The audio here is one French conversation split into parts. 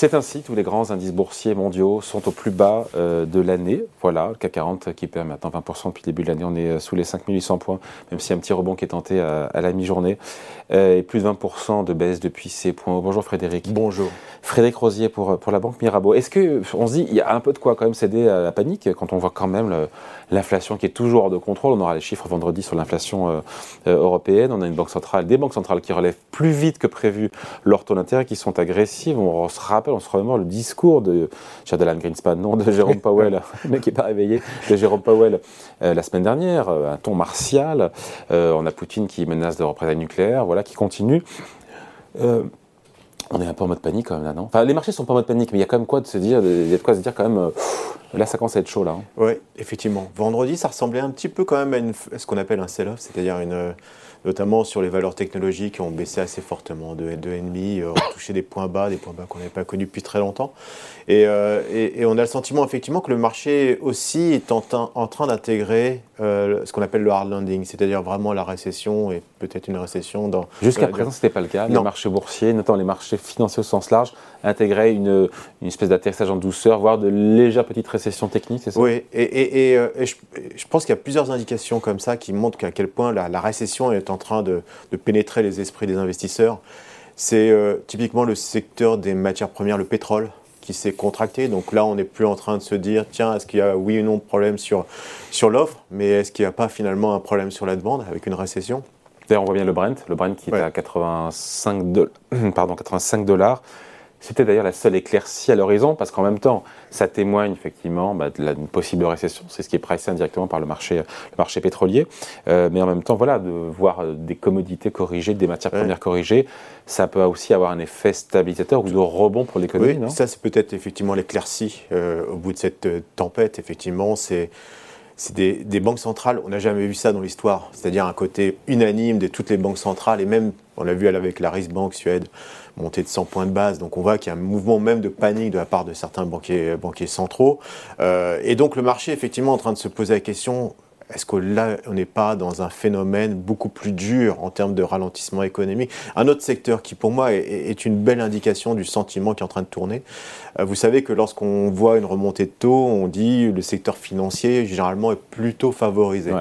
C'est ainsi, tous les grands indices boursiers mondiaux sont au plus bas euh, de l'année. Voilà, le CAC 40 qui perd maintenant 20% depuis le début de l'année, on est euh, sous les 5800 points, même a un petit rebond qui est tenté à, la mi-journée. Euh, et plus de 20% de baisse depuis ces points. Bonjour Frédéric. Bonjour. Frédéric Rosier pour, pour la Banque Mirabeau. Est-ce que on se dit, il y a un peu de quoi quand même céder à la panique quand on voit quand même l'inflation qui est toujours hors de contrôle? On aura les chiffres vendredi sur l'inflation européenne. On a une banque centrale, des banques centrales qui relèvent plus vite que prévu leurs taux d'intérêt, qui sont agressives. On se rappelle on se remémore le discours de Alan Greenspan, non, de Jérôme Powell, le mec qui n'est pas réveillé, de Jérôme Powell euh, la semaine dernière, euh, un ton martial. Euh, on a Poutine qui menace de représailles nucléaires, voilà, qui continue. on est un peu en mode panique quand même là, non? Enfin, les marchés sont pas en mode panique, mais il y a quand même quoi de se dire, il y a de quoi se dire quand même. Là, ça commence à être chaud là. Hein. Oui, effectivement. Vendredi, ça ressemblait un petit peu quand même à, ce qu'on appelle un sell-off, c'est-à-dire une notamment sur les valeurs technologiques qui ont baissé assez fortement de 2,5, euh, ont touché des points bas, des points bas qu'on n'avait pas connus depuis très longtemps. Euh, et, on a le sentiment effectivement que le marché aussi est en, train d'intégrer euh, ce qu'on appelle le hard landing, c'est-à-dire vraiment la récession et peut-être une récession dans... Jusqu'à présent, ce n'était pas le cas. Les marchés boursiers, notamment les marchés financiers au sens large, intégraient une, espèce d'atterrissage en douceur, voire de légères petites récessions techniques, c'est ça? Oui, et, je, pense qu'il y a plusieurs indications comme ça qui montrent à quel point la, récession est en train de, pénétrer les esprits des investisseurs. C'est euh, typiquement le secteur des matières premières, le pétrole, qui s'est contracté. Donc là, on n'est plus en train de se dire, tiens, est-ce qu'il y a oui ou non de problème sur, sur l'offre, mais est-ce qu'il n'y a pas finalement un problème sur la demande avec une récession? D'ailleurs, on voit bien le Brent, le Brent qui est à 85, de... Pardon, 85 dollars. C'était d'ailleurs la seule éclaircie à l'horizon, parce qu'en même temps, ça témoigne effectivement bah, d'une possible récession. C'est ce qui est pricé indirectement par le marché, le marché pétrolier. Euh, mais en même temps, voilà, de voir euh, des commodités corrigées, des matières premières corrigées, ça peut aussi avoir un effet stabilisateur ou de rebond pour l'économie. Oui, ça c'est peut-être effectivement l'éclaircie euh, au bout de cette tempête. Effectivement, c'est c'est des, banques centrales, on n'a jamais vu ça dans l'histoire, c'est-à-dire un côté unanime de toutes les banques centrales, et même, on l'a vu avec la Riksbank Suède, montée de 100 points de base, donc on voit qu'il y a un mouvement même de panique de la part de certains banquiers, banquiers centraux, euh, et donc le marché effectivement en train de se poser la question, est-ce que là, on n'est pas dans un phénomène beaucoup plus dur en termes de ralentissement économique? Un autre secteur qui, pour moi, est, une belle indication du sentiment qui est en train de tourner. Euh, vous savez que lorsqu'on voit une remontée de taux, on dit le secteur financier, généralement, est plutôt favorisé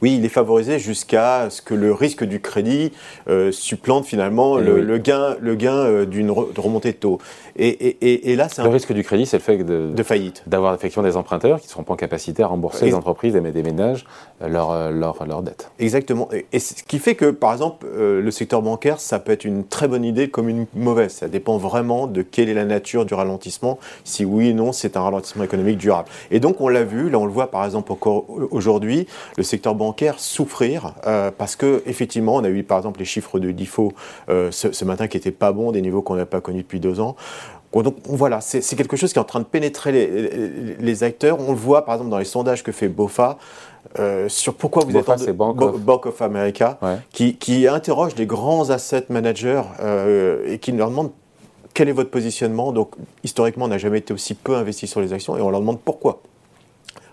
oui, il est favorisé jusqu'à ce que le risque du crédit euh, supplante finalement eh le, gain, le gain euh, d'une remontée de taux. Et, là, c'est le risque du crédit, c'est le fait de, de faillite, d'avoir effectivement des emprunteurs qui ne seront pas en capacité à rembourser les entreprises et des ménages leurs euh, leur, leur dettes. Exactement. Et, ce qui fait que, par exemple, le secteur bancaire, ça peut être une très bonne idée comme une mauvaise. Ça dépend vraiment de quelle est la nature du ralentissement. Si oui ou non, c'est un ralentissement économique durable. Et donc, on l'a vu, là, on le voit par exemple encore aujourd'hui, le secteur bancaire souffrir euh, parce que effectivement, on a eu par exemple les chiffres de DIFO euh, ce, matin qui n'étaient pas bons, des niveaux qu'on n'a pas connus depuis deux ans. Donc voilà, c'est quelque chose qui est en train de pénétrer les, acteurs. On le voit par exemple dans les sondages que fait BOFA. Euh, sur pourquoi vous êtes en Bank, of... America, qui, qui, interroge les grands asset managers et qui leur demande quel est votre positionnement. Donc historiquement, on n'a jamais été aussi peu investi sur les actions et on leur demande pourquoi.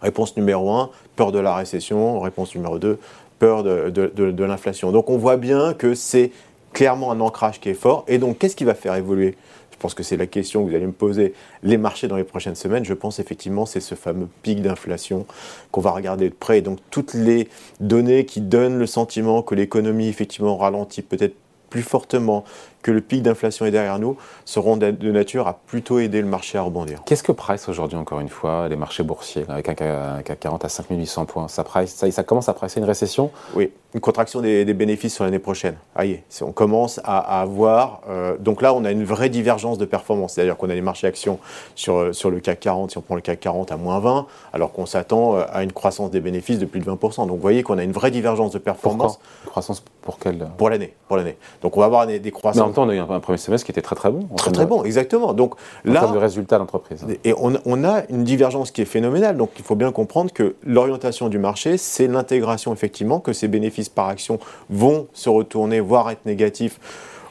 Réponse numéro 1, peur de la récession. Réponse numéro 2, peur de, l'inflation. Donc on voit bien que c'est clairement un ancrage qui est fort. Et donc qu'est-ce qui va faire évoluer? Je pense que c'est la question que vous allez me poser, les marchés dans les prochaines semaines. Je pense effectivement c'est ce fameux pic d'inflation qu'on va regarder de près. Et donc toutes les données qui donnent le sentiment que l'économie effectivement ralentit peut-être plus fortement que le pic d'inflation est derrière nous, seront de nature à plutôt aider le marché à rebondir. Qu'est-ce que price aujourd'hui, encore une fois, les marchés boursiers, avec un CAC 40 à 5800 points? Ça, ça, ça, commence à presser une récession? Oui, une contraction des, bénéfices sur l'année prochaine. Aïe, on commence à, avoir. Euh, donc là, on a une vraie divergence de performance. C'est-à-dire qu'on a les marchés actions sur, sur le CAC 40, si on prend le CAC 40 à moins 20, alors qu'on s'attend euh, à une croissance des bénéfices de plus de 20%. Donc vous voyez qu'on a une vraie divergence de performance. croissance pour quelle Pour l'année. Pour l'année. Donc on va avoir des, croissances on a eu un, premier semestre qui était très très bon. Très très bon, exactement. Donc en là, termes de résultats d'entreprise. Et on, a une divergence qui est phénoménale. Donc il faut bien comprendre que l'orientation du marché, c'est l'intégration effectivement que ces bénéfices par action vont se retourner, voire être négatifs.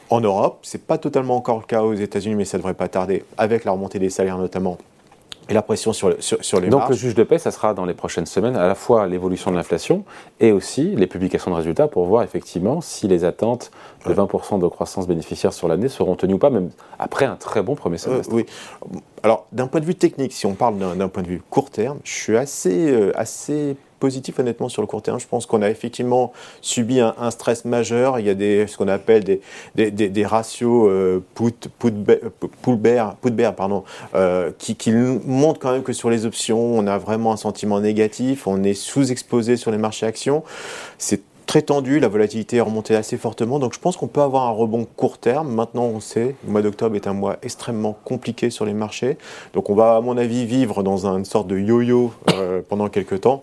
En Europe, ce n'est pas totalement encore le cas aux États-Unis, mais ça ne devrait pas tarder, avec la remontée des salaires notamment et la pression sur, le, sur, sur les Donc le juge de paix, ça sera dans les prochaines semaines à la fois l'évolution de l'inflation et aussi les publications de résultats pour voir effectivement si les attentes de 20% de croissance bénéficiaire sur l'année seront tenues ou pas, même après un très bon premier semestre. oui. Alors d'un point de vue technique, si on parle d'un point de vue court terme, je suis assez, euh, assez honnêtement sur le court terme. Je pense qu'on a effectivement subi un, stress majeur. Il y a des, ce qu'on appelle des, des, ratios euh, put, put, put bear, pardon, euh, qui, qui, montrent quand même que sur les options, on a vraiment un sentiment négatif. On est sous-exposé sur les marchés actions. C'est très tendu, la volatilité est remontée assez fortement, donc je pense qu'on peut avoir un rebond court terme. Maintenant, on sait, le mois d'octobre est un mois extrêmement compliqué sur les marchés, donc on va, à mon avis, vivre dans une sorte de yo-yo euh, pendant quelques temps.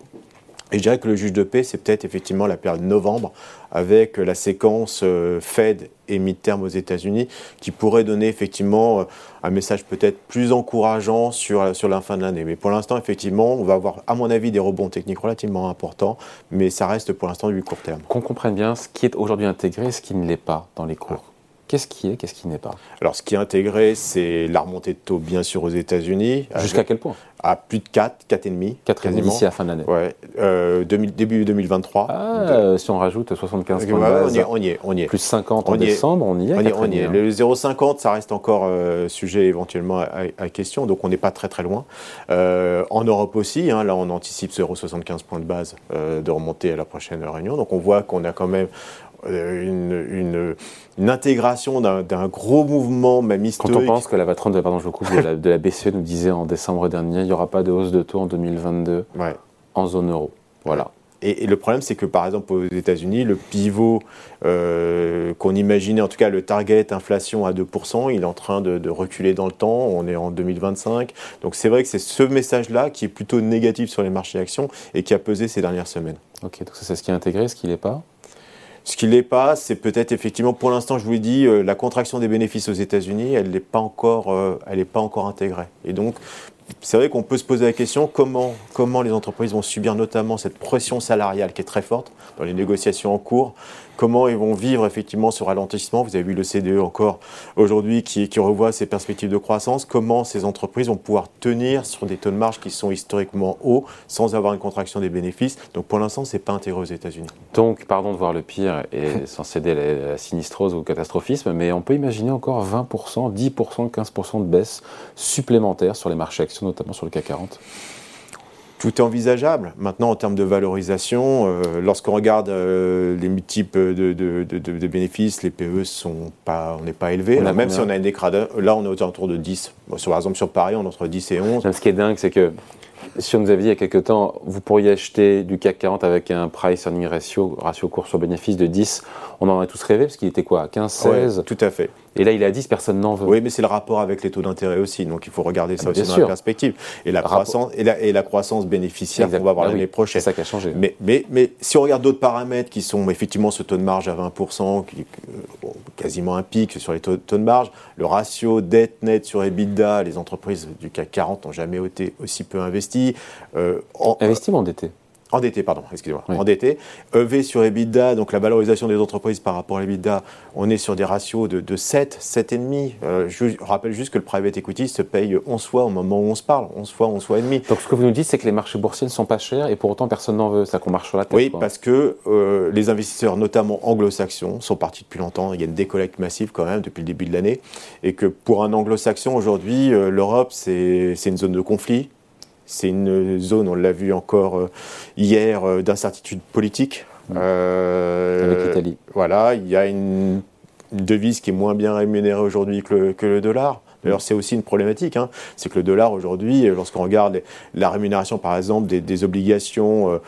Et je dirais que le juge de paix, c'est peut-être effectivement la période novembre, avec la séquence euh, Fed et mid-term aux États-Unis, qui pourrait donner effectivement euh, un message peut-être plus encourageant sur, sur la fin de l'année. Mais pour l'instant, effectivement, on va avoir, à mon avis, des rebonds techniques relativement importants, mais ça reste pour l'instant du court terme. Qu'on comprenne bien ce qui est aujourd'hui intégré et ce qui ne l'est pas dans les cours. Qu'est-ce qui est, qu'est-ce qui n'est pas? Alors, ce qui est intégré, c'est la remontée de taux, bien sûr, aux États-Unis. Jusqu'à quel point? À plus de 4, 4,5. 4,5 d'ici à la fin de l'année. Ouais. Euh, début 2023. Ah, si on rajoute 75 points de base, on y est, on y est, Plus 50 en décembre, on y est. On y est, Le 0,50, ça reste encore euh, sujet éventuellement à, question, donc on n'est pas très très loin. Euh, en Europe aussi, hein, là on anticipe 0,75 points de base de remonter à la prochaine réunion, donc on voit qu'on a quand même une, une, intégration d'un gros mouvement, même historique. Quand on pense que la patronne de, pardon, je coupe, de, la, de la BCE nous disait en décembre dernier, il n'y aura pas de hausse de taux en 2022 en zone euro. Voilà. Et, le problème, c'est que par exemple aux États-Unis, le pivot euh, qu'on imaginait, en tout cas le target inflation à 2%, il est en train de, de reculer dans le temps. On est en 2025. Donc c'est vrai que c'est ce message-là qui est plutôt négatif sur les marchés actions et qui a pesé ces dernières semaines. Ok, donc c'est ce qui est intégré, ce qui n'est pas ce qui n'est pas, c'est peut-être effectivement, pour l'instant, je vous l'ai dit, euh, la contraction des bénéfices aux États-Unis, elle n'est pas encore, euh, pas encore intégrée. Et donc, c'est vrai qu'on peut se poser la question comment, comment les entreprises vont subir notamment cette pression salariale qui est très forte dans les négociations en cours, comment ils vont vivre effectivement ce ralentissement. Vous avez vu le CDE encore aujourd'hui qui, revoit ses perspectives de croissance, comment ces entreprises vont pouvoir tenir sur des taux de marge qui sont historiquement hauts sans avoir une contraction des bénéfices. Donc pour l'instant, ce n'est pas intégré aux États-Unis. Donc, pardon de voir le pire et sans céder à la sinistrose ou au catastrophisme, mais on peut imaginer encore 20%, 10%, 15% de baisse supplémentaire sur les marchés actions, notamment sur le CAC 40 tout est envisageable. Maintenant, en termes de valorisation, euh, lorsqu'on regarde euh, les multiples de, de, bénéfices, les PE sont pas, on n'est pas élevé. même si on a une décradin, là, on est autour de 10. Sur, par exemple, sur Paris, on est entre 10 et 11. Ce qui est dingue, c'est que si on nous avait dit il y a quelques temps, vous pourriez acheter du CAC 40 avec un price earning ratio, ratio cours sur bénéfice de 10, on en aurait tous rêvé parce qu'il était quoi 15, 16 Tout à fait. Et là, il est à 10, personne n'en veut. Oui, mais c'est le rapport avec les taux d'intérêt aussi. Donc, il faut regarder ça ah, aussi dans la perspective. Et la, croissance, et la, et la croissance bénéficiaire qu'on va avoir ah l'année prochaine. C'est ça qui a changé. Mais, mais, mais, si on regarde d'autres paramètres qui sont effectivement ce taux de marge à 20%, qui, euh, quasiment un pic sur les taux, de marge, le ratio dette nette sur EBITDA, les entreprises du CAC 40 n'ont jamais été aussi peu investies. Euh, en, investies ou endetté endetté, pardon, excusez-moi, endetté. EV sur EBITDA, donc la valorisation des entreprises par rapport à l'EBITDA, on est sur des ratios de, de 7, 7,5. Euh, je rappelle juste que le private equity se paye 11 fois au moment où on se parle, 11 fois, 11 fois et demi. Donc ce que vous nous dites, c'est que les marchés boursiers ne sont pas chers et pour autant personne n'en veut, ça qu'on marche sur la tête. Oui, parce que euh, les investisseurs, notamment anglo-saxons, sont partis depuis longtemps. Il y a une décollecte massive quand même depuis le début de l'année. Et que pour un anglo-saxon, aujourd'hui, euh, l'Europe, c'est une zone de conflit c'est une zone, on l'a vu encore euh, hier, euh, d'incertitude politique. Mmh. Euh, Avec l'Italie. Voilà, il y a une, devise qui est moins bien rémunérée aujourd'hui que, le dollar. D'ailleurs, c'est aussi une problématique. Hein. C'est que le dollar aujourd'hui, lorsqu'on regarde la rémunération, par exemple, des, obligations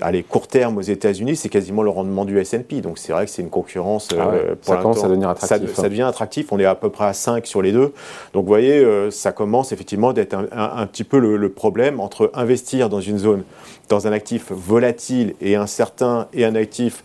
allez, court terme aux États-Unis, c'est quasiment le rendement du S&P. Donc c'est vrai que c'est une concurrence. Ah euh, ça commence à devenir attractif. Ça, devient attractif. On est à peu près à 5 sur les deux. Donc vous voyez, euh, ça commence effectivement d'être un, petit peu le, problème entre investir dans une zone, dans un actif volatile et incertain et un actif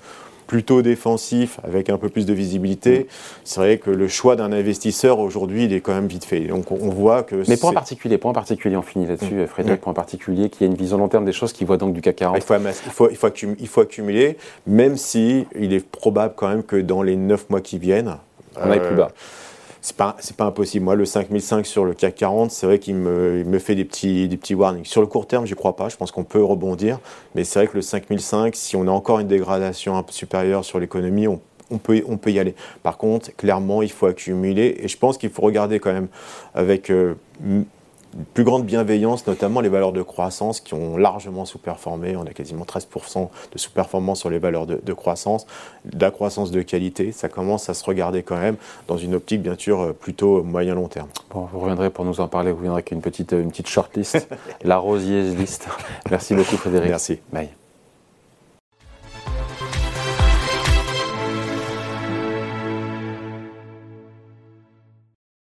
plutôt défensif, avec un peu plus de visibilité, c'est vrai que le choix d'un investisseur aujourd'hui, il est quand même vite fait. Donc on voit que. Mais point particulier, point particulier, on finit là-dessus, mmh. Frédéric, point particulier, qui a une vision long terme des choses, qui voit donc du CAC 40. Il faut, il faut, il faut, accumuler, il faut accumuler, même si il est probable quand même que dans les 9 mois qui viennent. On aille plus bas. C'est pas, pas impossible. Moi, le 5005 sur le CAC 40, c'est vrai qu'il me, me, fait des petits, des petits warnings. Sur le court terme, j'y crois pas. Je pense qu'on peut rebondir. Mais c'est vrai que le 5005, si on a encore une dégradation un peu supérieure sur l'économie, on on peut, on peut y aller. Par contre, clairement, il faut accumuler. Et je pense qu'il faut regarder quand même avec euh, plus grande bienveillance, notamment les valeurs de croissance qui ont largement sous-performé. On a quasiment 13% de sous-performance sur les valeurs de, croissance, la croissance de qualité. Ça commence à se regarder quand même dans une optique, bien sûr, plutôt moyen-long terme. Bon, vous reviendrez pour nous en parler, vous reviendrez avec une petite, une petite shortlist, la Rosier list. Merci beaucoup, Frédéric. Merci. Bye.